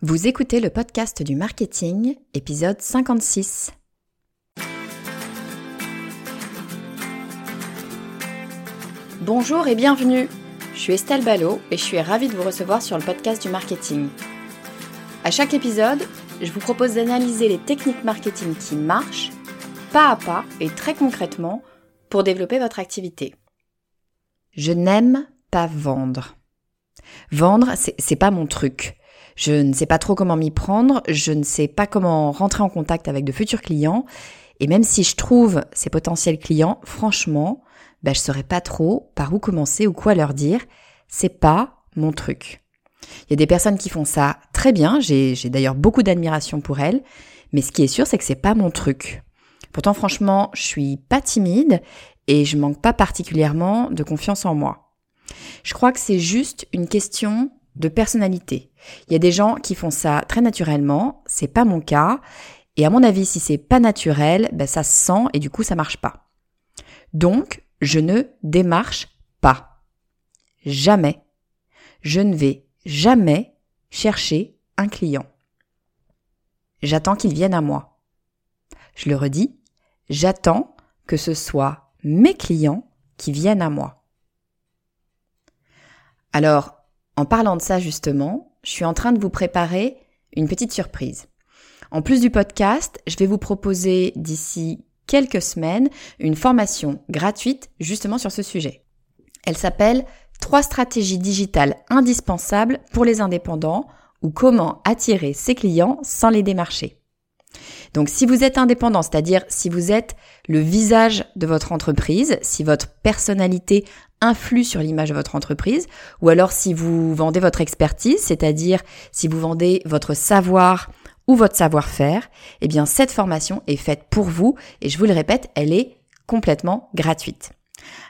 Vous écoutez le podcast du marketing, épisode 56. Bonjour et bienvenue. Je suis Estelle Ballot et je suis ravie de vous recevoir sur le podcast du marketing. À chaque épisode, je vous propose d'analyser les techniques marketing qui marchent, pas à pas et très concrètement, pour développer votre activité. Je n'aime pas vendre. Vendre, c'est pas mon truc. Je ne sais pas trop comment m'y prendre, je ne sais pas comment rentrer en contact avec de futurs clients, et même si je trouve ces potentiels clients, franchement, ben, je saurais pas trop par où commencer ou quoi leur dire. C'est pas mon truc. Il y a des personnes qui font ça très bien, j'ai d'ailleurs beaucoup d'admiration pour elles, mais ce qui est sûr, c'est que c'est pas mon truc. Pourtant, franchement, je suis pas timide et je manque pas particulièrement de confiance en moi. Je crois que c'est juste une question de personnalité. Il y a des gens qui font ça très naturellement, c'est pas mon cas, et à mon avis, si c'est pas naturel, ben ça se sent et du coup ça marche pas. Donc, je ne démarche pas. Jamais. Je ne vais jamais chercher un client. J'attends qu'il vienne à moi. Je le redis, j'attends que ce soit mes clients qui viennent à moi. Alors, en parlant de ça justement, je suis en train de vous préparer une petite surprise. En plus du podcast, je vais vous proposer d'ici quelques semaines une formation gratuite justement sur ce sujet. Elle s'appelle Trois stratégies digitales indispensables pour les indépendants ou comment attirer ses clients sans les démarcher. Donc si vous êtes indépendant, c'est-à-dire si vous êtes le visage de votre entreprise, si votre personnalité influe sur l'image de votre entreprise, ou alors si vous vendez votre expertise, c'est-à-dire si vous vendez votre savoir ou votre savoir-faire, eh bien cette formation est faite pour vous et je vous le répète, elle est complètement gratuite.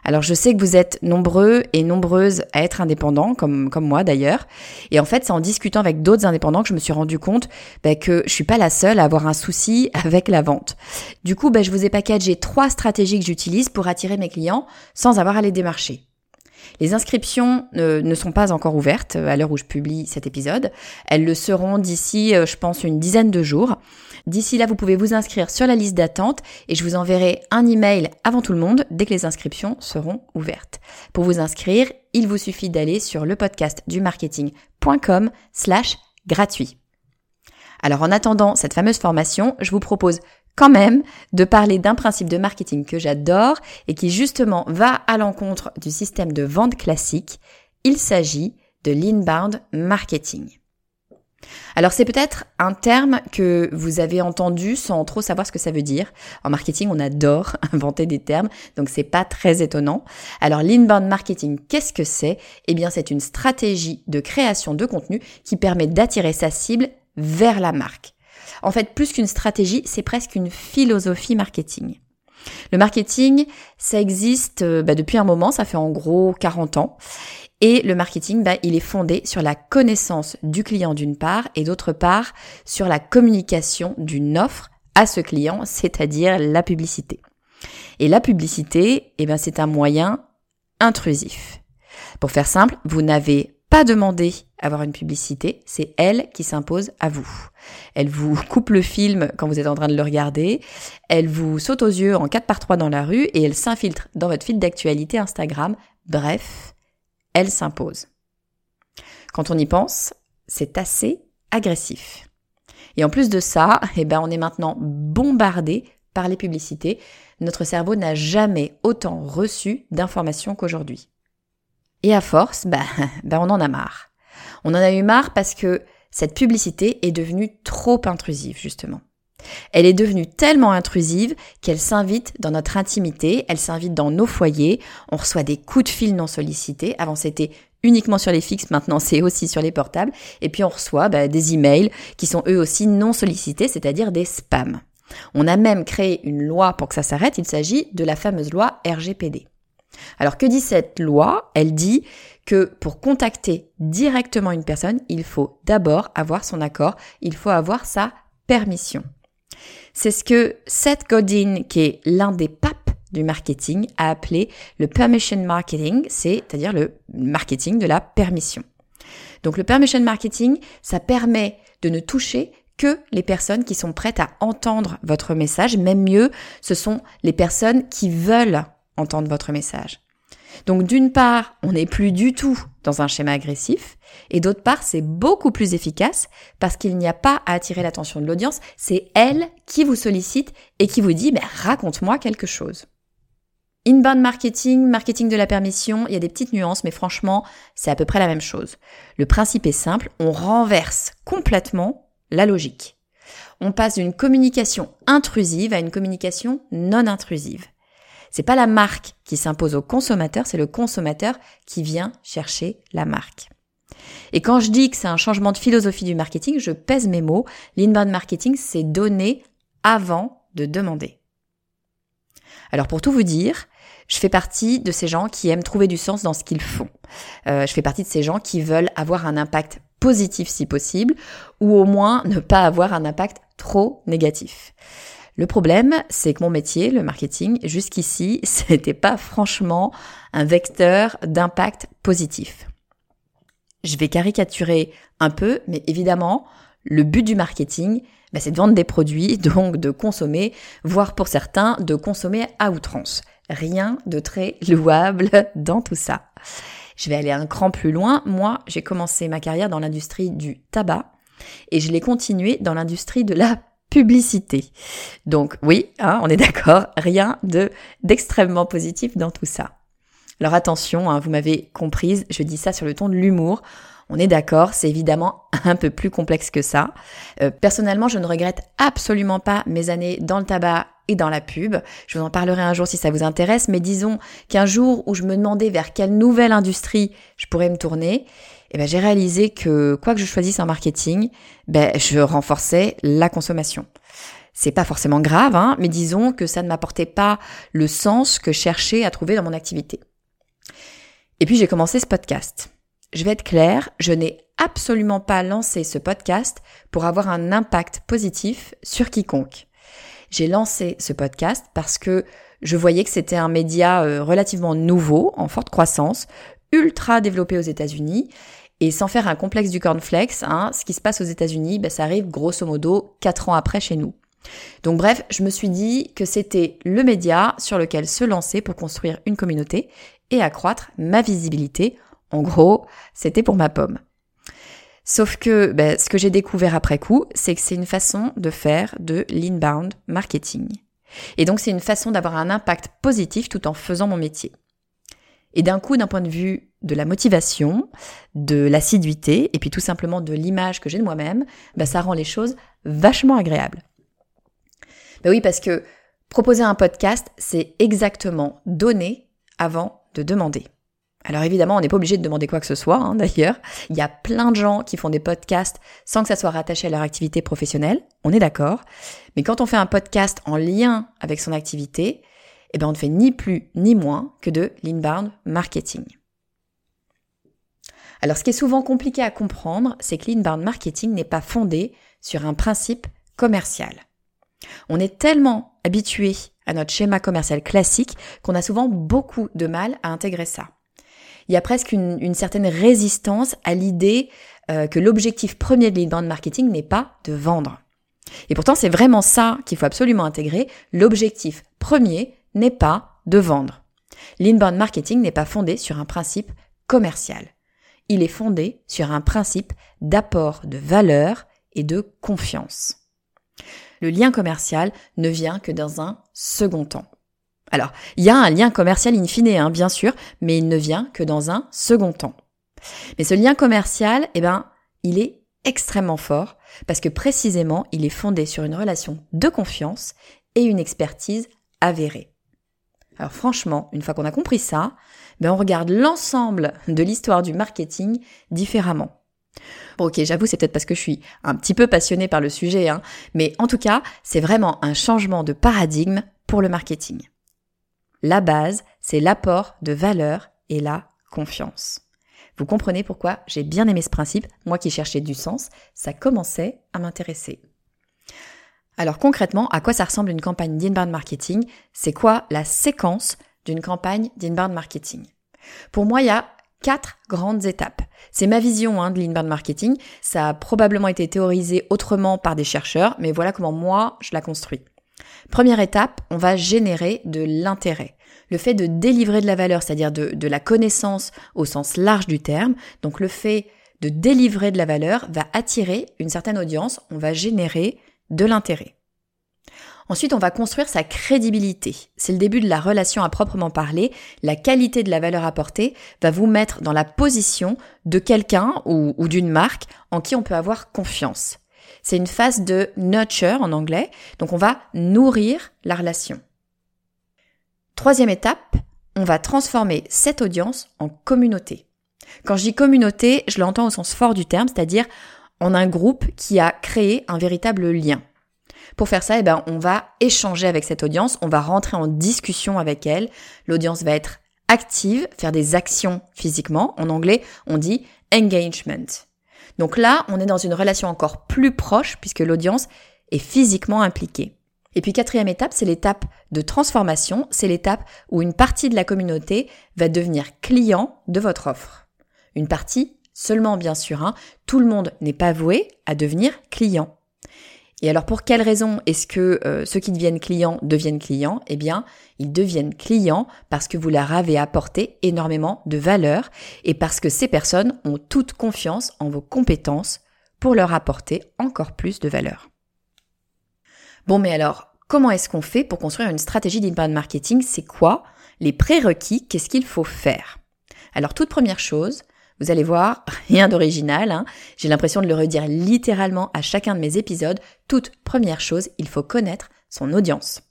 Alors je sais que vous êtes nombreux et nombreuses à être indépendants, comme, moi d'ailleurs. Et en fait, c'est en discutant avec d'autres indépendants que je me suis rendu compte bah, que je suis pas la seule à avoir un souci avec la vente. Du coup, bah, je vous ai packagé trois stratégies que j'utilise pour attirer mes clients sans avoir à les démarcher. Les inscriptions euh, ne sont pas encore ouvertes euh, à l'heure où je publie cet épisode. Elles le seront d'ici, euh, je pense, une dizaine de jours. D'ici là, vous pouvez vous inscrire sur la liste d'attente et je vous enverrai un email avant tout le monde dès que les inscriptions seront ouvertes. Pour vous inscrire, il vous suffit d'aller sur le podcast du marketing.com slash gratuit. Alors en attendant cette fameuse formation, je vous propose quand même de parler d'un principe de marketing que j'adore et qui justement va à l'encontre du système de vente classique. Il s'agit de l'inbound marketing. Alors c'est peut-être un terme que vous avez entendu sans trop savoir ce que ça veut dire. En marketing, on adore inventer des termes, donc c'est pas très étonnant. Alors l'inbound marketing, qu'est-ce que c'est? Eh bien, c'est une stratégie de création de contenu qui permet d'attirer sa cible vers la marque. En fait, plus qu'une stratégie, c'est presque une philosophie marketing. Le marketing, ça existe euh, bah, depuis un moment, ça fait en gros 40 ans. Et le marketing, bah, il est fondé sur la connaissance du client d'une part et d'autre part sur la communication d'une offre à ce client, c'est-à-dire la publicité. Et la publicité, eh ben, c'est un moyen intrusif. Pour faire simple, vous n'avez pas avoir une publicité, c'est elle qui s'impose à vous. Elle vous coupe le film quand vous êtes en train de le regarder, elle vous saute aux yeux en 4 par 3 dans la rue et elle s'infiltre dans votre fil d'actualité Instagram. Bref, elle s'impose. Quand on y pense, c'est assez agressif. Et en plus de ça, eh ben on est maintenant bombardé par les publicités. Notre cerveau n'a jamais autant reçu d'informations qu'aujourd'hui. Et à force, bah, bah, on en a marre. On en a eu marre parce que cette publicité est devenue trop intrusive, justement. Elle est devenue tellement intrusive qu'elle s'invite dans notre intimité, elle s'invite dans nos foyers, on reçoit des coups de fil non sollicités. Avant c'était uniquement sur les fixes, maintenant c'est aussi sur les portables. Et puis on reçoit bah, des emails qui sont eux aussi non sollicités, c'est-à-dire des spams. On a même créé une loi pour que ça s'arrête, il s'agit de la fameuse loi RGPD. Alors que dit cette loi? Elle dit que pour contacter directement une personne, il faut d'abord avoir son accord, il faut avoir sa permission. C'est ce que Seth Godin, qui est l'un des papes du marketing, a appelé le permission marketing, c'est-à-dire le marketing de la permission. Donc le permission marketing, ça permet de ne toucher que les personnes qui sont prêtes à entendre votre message. Même mieux, ce sont les personnes qui veulent entendre votre message. Donc d'une part, on n'est plus du tout dans un schéma agressif, et d'autre part, c'est beaucoup plus efficace parce qu'il n'y a pas à attirer l'attention de l'audience, c'est elle qui vous sollicite et qui vous dit, mais raconte-moi quelque chose. Inbound marketing, marketing de la permission, il y a des petites nuances, mais franchement, c'est à peu près la même chose. Le principe est simple, on renverse complètement la logique. On passe d'une communication intrusive à une communication non intrusive. C'est pas la marque qui s'impose au consommateur, c'est le consommateur qui vient chercher la marque. Et quand je dis que c'est un changement de philosophie du marketing, je pèse mes mots. L'inbound marketing, c'est donner avant de demander. Alors pour tout vous dire, je fais partie de ces gens qui aiment trouver du sens dans ce qu'ils font. Euh, je fais partie de ces gens qui veulent avoir un impact positif si possible, ou au moins ne pas avoir un impact trop négatif. Le problème, c'est que mon métier, le marketing, jusqu'ici, n'était pas franchement un vecteur d'impact positif. Je vais caricaturer un peu, mais évidemment, le but du marketing, bah, c'est de vendre des produits, donc de consommer, voire pour certains, de consommer à outrance. Rien de très louable dans tout ça. Je vais aller un cran plus loin. Moi, j'ai commencé ma carrière dans l'industrie du tabac et je l'ai continué dans l'industrie de la publicité. Donc oui, hein, on est d'accord, rien de d'extrêmement positif dans tout ça. Alors attention, hein, vous m'avez comprise, je dis ça sur le ton de l'humour. On est d'accord, c'est évidemment un peu plus complexe que ça. Euh, personnellement, je ne regrette absolument pas mes années dans le tabac et dans la pub. Je vous en parlerai un jour si ça vous intéresse, mais disons qu'un jour où je me demandais vers quelle nouvelle industrie je pourrais me tourner, eh ben, j'ai réalisé que quoi que je choisisse en marketing, ben, je renforçais la consommation. C'est pas forcément grave, hein, mais disons que ça ne m'apportait pas le sens que je cherchais à trouver dans mon activité. Et puis j'ai commencé ce podcast. Je vais être claire, je n'ai absolument pas lancé ce podcast pour avoir un impact positif sur quiconque. J'ai lancé ce podcast parce que je voyais que c'était un média euh, relativement nouveau, en forte croissance, ultra développé aux États-Unis. Et sans faire un complexe du cornflakes, hein, ce qui se passe aux États-Unis, ben, ça arrive grosso modo quatre ans après chez nous. Donc bref, je me suis dit que c'était le média sur lequel se lancer pour construire une communauté et accroître ma visibilité. En gros, c'était pour ma pomme. Sauf que ben, ce que j'ai découvert après coup, c'est que c'est une façon de faire de l'inbound marketing. Et donc c'est une façon d'avoir un impact positif tout en faisant mon métier. Et d'un coup, d'un point de vue de la motivation, de l'assiduité, et puis tout simplement de l'image que j'ai de moi-même, bah, ça rend les choses vachement agréables. Ben oui, parce que proposer un podcast, c'est exactement donner avant de demander. Alors évidemment, on n'est pas obligé de demander quoi que ce soit, hein, d'ailleurs. Il y a plein de gens qui font des podcasts sans que ça soit rattaché à leur activité professionnelle, on est d'accord. Mais quand on fait un podcast en lien avec son activité, eh ben on ne fait ni plus ni moins que de l'inbound marketing. Alors ce qui est souvent compliqué à comprendre, c'est que l'inbound marketing n'est pas fondé sur un principe commercial. On est tellement habitué à notre schéma commercial classique qu'on a souvent beaucoup de mal à intégrer ça. Il y a presque une, certaine résistance à l'idée euh, que l'objectif premier de l'inbound marketing n'est pas de vendre. Et pourtant, c'est vraiment ça qu'il faut absolument intégrer. L'objectif premier n'est pas de vendre. L'inbound marketing n'est pas fondé sur un principe commercial. Il est fondé sur un principe d'apport de valeur et de confiance. Le lien commercial ne vient que dans un second temps. Alors, il y a un lien commercial in fine, hein, bien sûr, mais il ne vient que dans un second temps. Mais ce lien commercial, eh ben, il est extrêmement fort parce que précisément, il est fondé sur une relation de confiance et une expertise avérée. Alors franchement, une fois qu'on a compris ça, ben on regarde l'ensemble de l'histoire du marketing différemment. Bon ok, j'avoue, c'est peut-être parce que je suis un petit peu passionnée par le sujet, hein, mais en tout cas, c'est vraiment un changement de paradigme pour le marketing. La base, c'est l'apport de valeur et la confiance. Vous comprenez pourquoi j'ai bien aimé ce principe, moi qui cherchais du sens, ça commençait à m'intéresser. Alors concrètement, à quoi ça ressemble une campagne d'inbound marketing? C'est quoi la séquence d'une campagne d'inbound marketing? Pour moi, il y a quatre grandes étapes. C'est ma vision hein, de l'inbound marketing. Ça a probablement été théorisé autrement par des chercheurs, mais voilà comment moi je la construis. Première étape, on va générer de l'intérêt. Le fait de délivrer de la valeur, c'est-à-dire de, de la connaissance au sens large du terme, donc le fait de délivrer de la valeur va attirer une certaine audience, on va générer de l'intérêt. Ensuite, on va construire sa crédibilité. C'est le début de la relation à proprement parler. La qualité de la valeur apportée va vous mettre dans la position de quelqu'un ou, d'une marque en qui on peut avoir confiance. C'est une phase de nurture en anglais, donc on va nourrir la relation. Troisième étape, on va transformer cette audience en communauté. Quand je dis communauté, je l'entends au sens fort du terme, c'est-à-dire en un groupe qui a créé un véritable lien. Pour faire ça, eh ben, on va échanger avec cette audience, on va rentrer en discussion avec elle. L'audience va être active, faire des actions physiquement. En anglais, on dit engagement. Donc là, on est dans une relation encore plus proche puisque l'audience est physiquement impliquée. Et puis quatrième étape, c'est l'étape de transformation, c'est l'étape où une partie de la communauté va devenir client de votre offre. Une partie seulement bien sûr, hein. tout le monde n'est pas voué à devenir client. Et alors pour quelle raison est-ce que euh, ceux qui deviennent clients deviennent clients? Eh bien, ils deviennent clients parce que vous leur avez apporté énormément de valeur et parce que ces personnes ont toute confiance en vos compétences pour leur apporter encore plus de valeur. Bon, mais alors, comment est-ce qu'on fait pour construire une stratégie d'inbound marketing? C'est quoi les prérequis? Qu'est-ce qu'il faut faire? Alors, toute première chose, vous allez voir, rien d'original, hein. j'ai l'impression de le redire littéralement à chacun de mes épisodes. Toute première chose, il faut connaître son audience.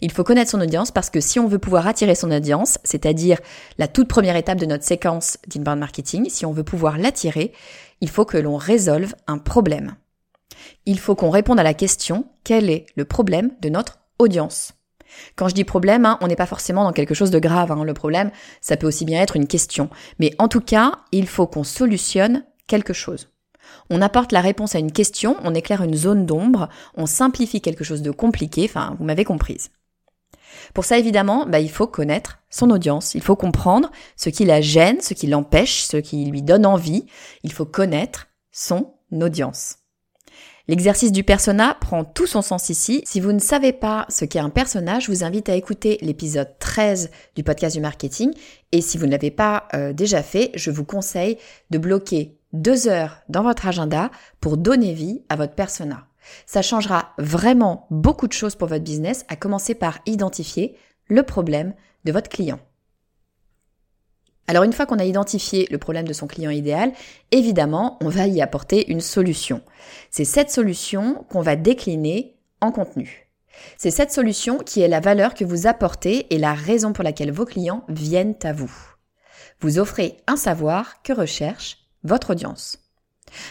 Il faut connaître son audience parce que si on veut pouvoir attirer son audience, c'est-à-dire la toute première étape de notre séquence d'inbound marketing, si on veut pouvoir l'attirer, il faut que l'on résolve un problème. Il faut qu'on réponde à la question quel est le problème de notre audience? Quand je dis problème, hein, on n'est pas forcément dans quelque chose de grave. Hein. Le problème, ça peut aussi bien être une question. Mais en tout cas, il faut qu'on solutionne quelque chose. On apporte la réponse à une question, on éclaire une zone d'ombre, on simplifie quelque chose de compliqué, enfin, vous m'avez comprise. Pour ça, évidemment, bah, il faut connaître son audience, il faut comprendre ce qui la gêne, ce qui l'empêche, ce qui lui donne envie, il faut connaître son audience. L'exercice du persona prend tout son sens ici. Si vous ne savez pas ce qu'est un personnage, je vous invite à écouter l'épisode 13 du podcast du marketing. Et si vous ne l'avez pas euh, déjà fait, je vous conseille de bloquer deux heures dans votre agenda pour donner vie à votre persona. Ça changera vraiment beaucoup de choses pour votre business, à commencer par identifier le problème de votre client. Alors une fois qu'on a identifié le problème de son client idéal, évidemment, on va y apporter une solution. C'est cette solution qu'on va décliner en contenu. C'est cette solution qui est la valeur que vous apportez et la raison pour laquelle vos clients viennent à vous. Vous offrez un savoir que recherche votre audience.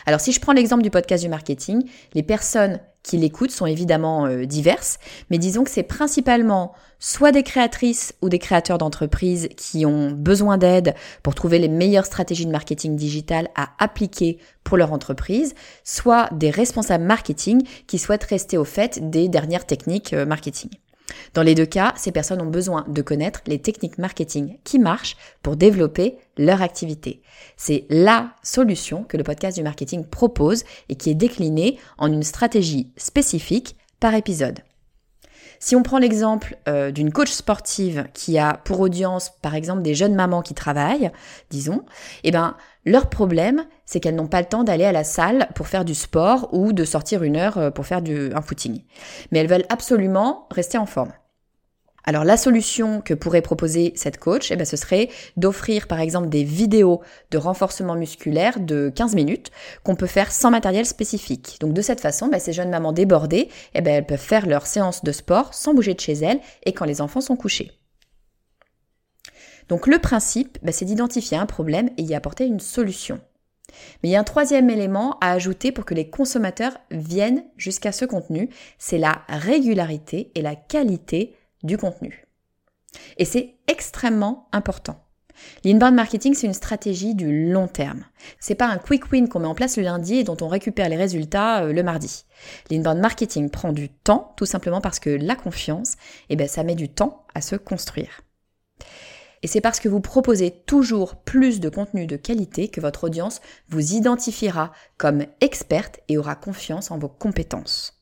Alors si je prends l'exemple du podcast du marketing, les personnes qui l'écoutent sont évidemment euh, diverses, mais disons que c'est principalement soit des créatrices ou des créateurs d'entreprises qui ont besoin d'aide pour trouver les meilleures stratégies de marketing digital à appliquer pour leur entreprise, soit des responsables marketing qui souhaitent rester au fait des dernières techniques euh, marketing. Dans les deux cas, ces personnes ont besoin de connaître les techniques marketing qui marchent pour développer leur activité. C'est la solution que le podcast du marketing propose et qui est déclinée en une stratégie spécifique par épisode. Si on prend l'exemple euh, d'une coach sportive qui a pour audience, par exemple, des jeunes mamans qui travaillent, disons, eh ben, leur problème, c'est qu'elles n'ont pas le temps d'aller à la salle pour faire du sport ou de sortir une heure euh, pour faire un footing. Mais elles veulent absolument rester en forme. Alors la solution que pourrait proposer cette coach, eh ben, ce serait d'offrir par exemple des vidéos de renforcement musculaire de 15 minutes qu'on peut faire sans matériel spécifique. Donc de cette façon, ben, ces jeunes mamans débordées, eh ben, elles peuvent faire leur séance de sport sans bouger de chez elles et quand les enfants sont couchés. Donc le principe, ben, c'est d'identifier un problème et y apporter une solution. Mais il y a un troisième élément à ajouter pour que les consommateurs viennent jusqu'à ce contenu, c'est la régularité et la qualité du contenu. Et c'est extrêmement important. L'inbound marketing, c'est une stratégie du long terme. C'est pas un quick win qu'on met en place le lundi et dont on récupère les résultats euh, le mardi. L'inbound marketing prend du temps, tout simplement parce que la confiance, eh ben, ça met du temps à se construire. Et c'est parce que vous proposez toujours plus de contenu de qualité que votre audience vous identifiera comme experte et aura confiance en vos compétences.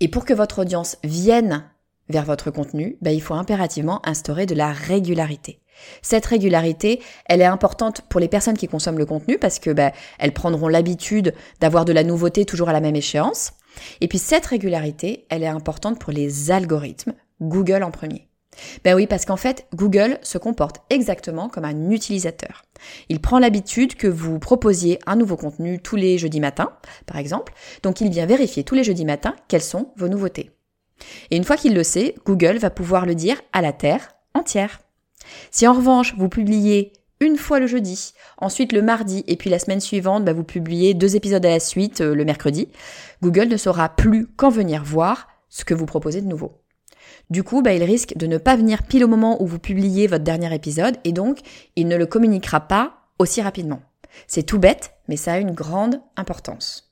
Et pour que votre audience vienne vers votre contenu, ben, il faut impérativement instaurer de la régularité. Cette régularité, elle est importante pour les personnes qui consomment le contenu parce que ben, elles prendront l'habitude d'avoir de la nouveauté toujours à la même échéance. Et puis cette régularité, elle est importante pour les algorithmes, Google en premier. Ben oui, parce qu'en fait, Google se comporte exactement comme un utilisateur. Il prend l'habitude que vous proposiez un nouveau contenu tous les jeudis matins, par exemple, donc il vient vérifier tous les jeudis matins quelles sont vos nouveautés. Et une fois qu'il le sait, Google va pouvoir le dire à la Terre entière. Si en revanche vous publiez une fois le jeudi, ensuite le mardi, et puis la semaine suivante, bah, vous publiez deux épisodes à la suite euh, le mercredi, Google ne saura plus quand venir voir ce que vous proposez de nouveau. Du coup, bah, il risque de ne pas venir pile au moment où vous publiez votre dernier épisode, et donc il ne le communiquera pas aussi rapidement. C'est tout bête, mais ça a une grande importance.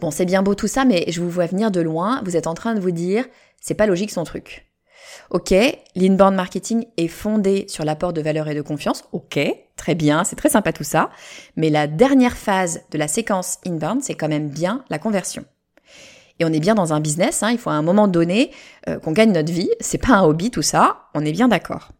Bon, c'est bien beau tout ça, mais je vous vois venir de loin, vous êtes en train de vous dire, c'est pas logique son truc. Ok, l'inbound marketing est fondé sur l'apport de valeur et de confiance. Ok, très bien, c'est très sympa tout ça. Mais la dernière phase de la séquence inbound, c'est quand même bien la conversion. Et on est bien dans un business, hein, il faut à un moment donné euh, qu'on gagne notre vie. C'est pas un hobby tout ça, on est bien d'accord.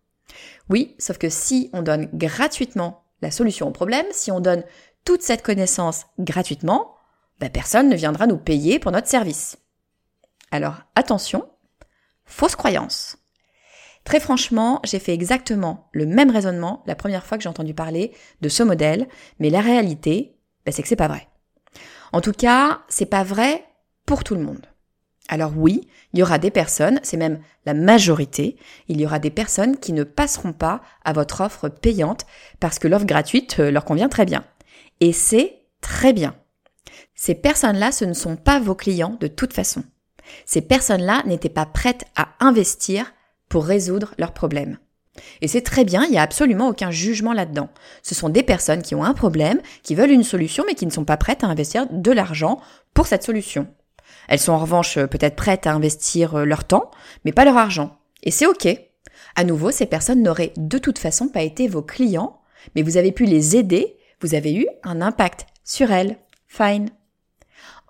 Oui, sauf que si on donne gratuitement la solution au problème, si on donne toute cette connaissance gratuitement, ben personne ne viendra nous payer pour notre service. Alors attention, fausse croyance. Très franchement, j'ai fait exactement le même raisonnement la première fois que j'ai entendu parler de ce modèle, mais la réalité, ben c'est que c'est pas vrai. En tout cas, c'est pas vrai pour tout le monde. Alors oui, il y aura des personnes, c'est même la majorité, il y aura des personnes qui ne passeront pas à votre offre payante parce que l'offre gratuite leur convient très bien. Et c'est très bien. Ces personnes-là, ce ne sont pas vos clients de toute façon. Ces personnes-là n'étaient pas prêtes à investir pour résoudre leurs problèmes. Et c'est très bien, il n'y a absolument aucun jugement là-dedans. Ce sont des personnes qui ont un problème, qui veulent une solution, mais qui ne sont pas prêtes à investir de l'argent pour cette solution. Elles sont en revanche peut-être prêtes à investir euh, leur temps, mais pas leur argent. Et c'est ok. À nouveau, ces personnes n'auraient de toute façon pas été vos clients, mais vous avez pu les aider, vous avez eu un impact sur elles. Fine.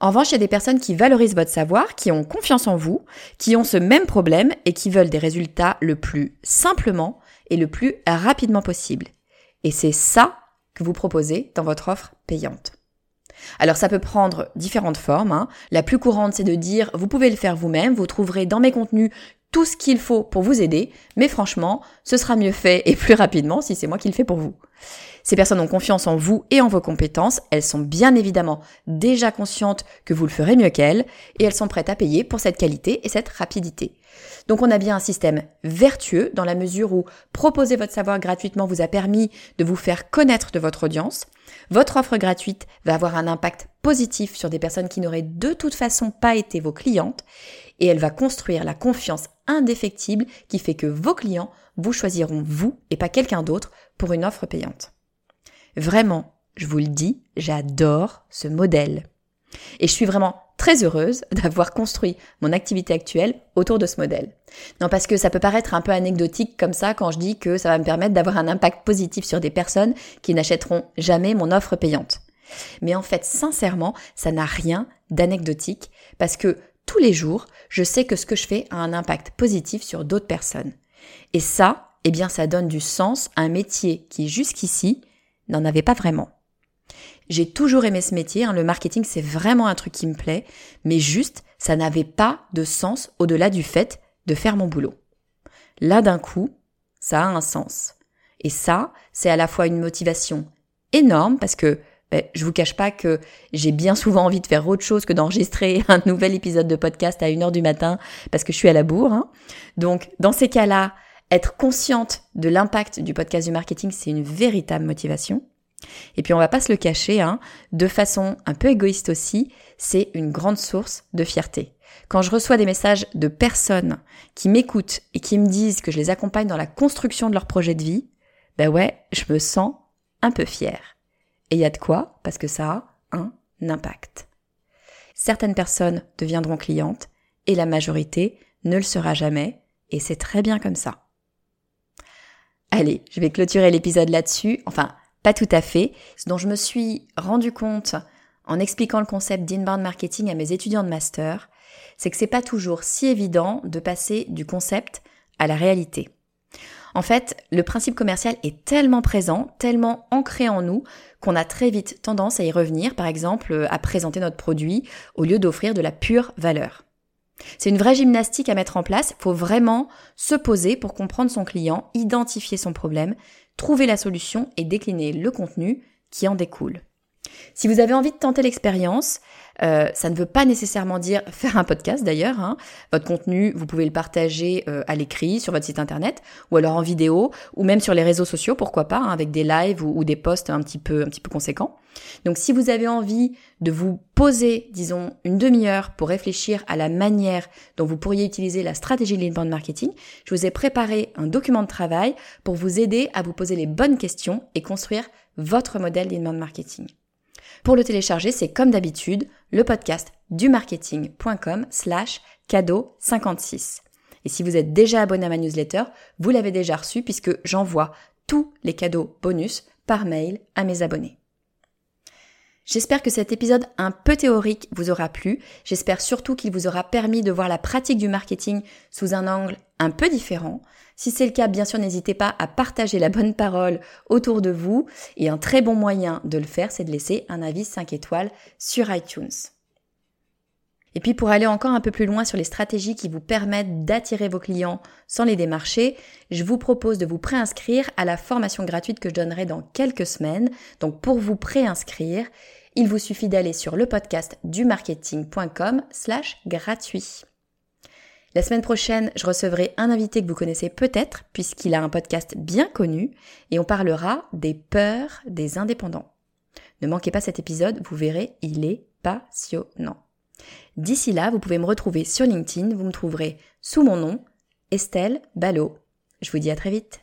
En revanche, il y a des personnes qui valorisent votre savoir, qui ont confiance en vous, qui ont ce même problème et qui veulent des résultats le plus simplement et le plus rapidement possible. Et c'est ça que vous proposez dans votre offre payante. Alors ça peut prendre différentes formes. Hein. La plus courante, c'est de dire, vous pouvez le faire vous-même, vous trouverez dans mes contenus tout ce qu'il faut pour vous aider, mais franchement, ce sera mieux fait et plus rapidement si c'est moi qui le fais pour vous. Ces personnes ont confiance en vous et en vos compétences, elles sont bien évidemment déjà conscientes que vous le ferez mieux qu'elles, et elles sont prêtes à payer pour cette qualité et cette rapidité. Donc on a bien un système vertueux dans la mesure où proposer votre savoir gratuitement vous a permis de vous faire connaître de votre audience. Votre offre gratuite va avoir un impact positif sur des personnes qui n'auraient de toute façon pas été vos clientes et elle va construire la confiance indéfectible qui fait que vos clients vous choisiront vous et pas quelqu'un d'autre pour une offre payante. Vraiment, je vous le dis, j'adore ce modèle. Et je suis vraiment très heureuse d'avoir construit mon activité actuelle autour de ce modèle. Non, parce que ça peut paraître un peu anecdotique comme ça quand je dis que ça va me permettre d'avoir un impact positif sur des personnes qui n'achèteront jamais mon offre payante. Mais en fait, sincèrement, ça n'a rien d'anecdotique parce que tous les jours, je sais que ce que je fais a un impact positif sur d'autres personnes. Et ça, eh bien, ça donne du sens à un métier qui jusqu'ici n'en avait pas vraiment. J'ai toujours aimé ce métier, hein. le marketing c'est vraiment un truc qui me plaît, mais juste ça n'avait pas de sens au-delà du fait de faire mon boulot. Là d'un coup, ça a un sens. Et ça, c'est à la fois une motivation énorme parce que ben, je vous cache pas que j'ai bien souvent envie de faire autre chose que d'enregistrer un nouvel épisode de podcast à 1h du matin parce que je suis à la bourre. Hein. Donc dans ces cas-là, être consciente de l'impact du podcast du marketing, c'est une véritable motivation. Et puis on va pas se le cacher, hein, de façon un peu égoïste aussi, c'est une grande source de fierté. Quand je reçois des messages de personnes qui m'écoutent et qui me disent que je les accompagne dans la construction de leur projet de vie, ben ouais, je me sens un peu fière. Et il y a de quoi Parce que ça a un impact. Certaines personnes deviendront clientes et la majorité ne le sera jamais, et c'est très bien comme ça. Allez, je vais clôturer l'épisode là-dessus. Enfin, pas tout à fait. Ce dont je me suis rendu compte en expliquant le concept d'inbound marketing à mes étudiants de master, c'est que c'est pas toujours si évident de passer du concept à la réalité. En fait, le principe commercial est tellement présent, tellement ancré en nous, qu'on a très vite tendance à y revenir, par exemple à présenter notre produit au lieu d'offrir de la pure valeur. C'est une vraie gymnastique à mettre en place, faut vraiment se poser pour comprendre son client, identifier son problème, trouver la solution et décliner le contenu qui en découle. Si vous avez envie de tenter l'expérience, euh, ça ne veut pas nécessairement dire faire un podcast d'ailleurs. Hein. Votre contenu, vous pouvez le partager euh, à l'écrit sur votre site internet, ou alors en vidéo, ou même sur les réseaux sociaux, pourquoi pas, hein, avec des lives ou, des posts un petit peu un conséquents. Donc, si vous avez envie de vous poser, disons, une demi-heure pour réfléchir à la manière dont vous pourriez utiliser la stratégie de l'inbound marketing, je vous ai préparé un document de travail pour vous aider à vous poser les bonnes questions et construire votre modèle d'inbound marketing. Pour le télécharger, c'est comme d'habitude le podcast du marketing.com slash cadeau 56. Et si vous êtes déjà abonné à ma newsletter, vous l'avez déjà reçu puisque j'envoie tous les cadeaux bonus par mail à mes abonnés. J'espère que cet épisode un peu théorique vous aura plu. J'espère surtout qu'il vous aura permis de voir la pratique du marketing sous un angle un peu différent. Si c'est le cas, bien sûr, n'hésitez pas à partager la bonne parole autour de vous. Et un très bon moyen de le faire, c'est de laisser un avis 5 étoiles sur iTunes. Et puis pour aller encore un peu plus loin sur les stratégies qui vous permettent d'attirer vos clients sans les démarcher, je vous propose de vous préinscrire à la formation gratuite que je donnerai dans quelques semaines. Donc pour vous préinscrire, il vous suffit d'aller sur le podcast du marketing.com slash gratuit. La semaine prochaine, je recevrai un invité que vous connaissez peut-être puisqu'il a un podcast bien connu et on parlera des peurs des indépendants. Ne manquez pas cet épisode, vous verrez, il est passionnant. D'ici là, vous pouvez me retrouver sur LinkedIn, vous me trouverez sous mon nom, Estelle Ballot. Je vous dis à très vite.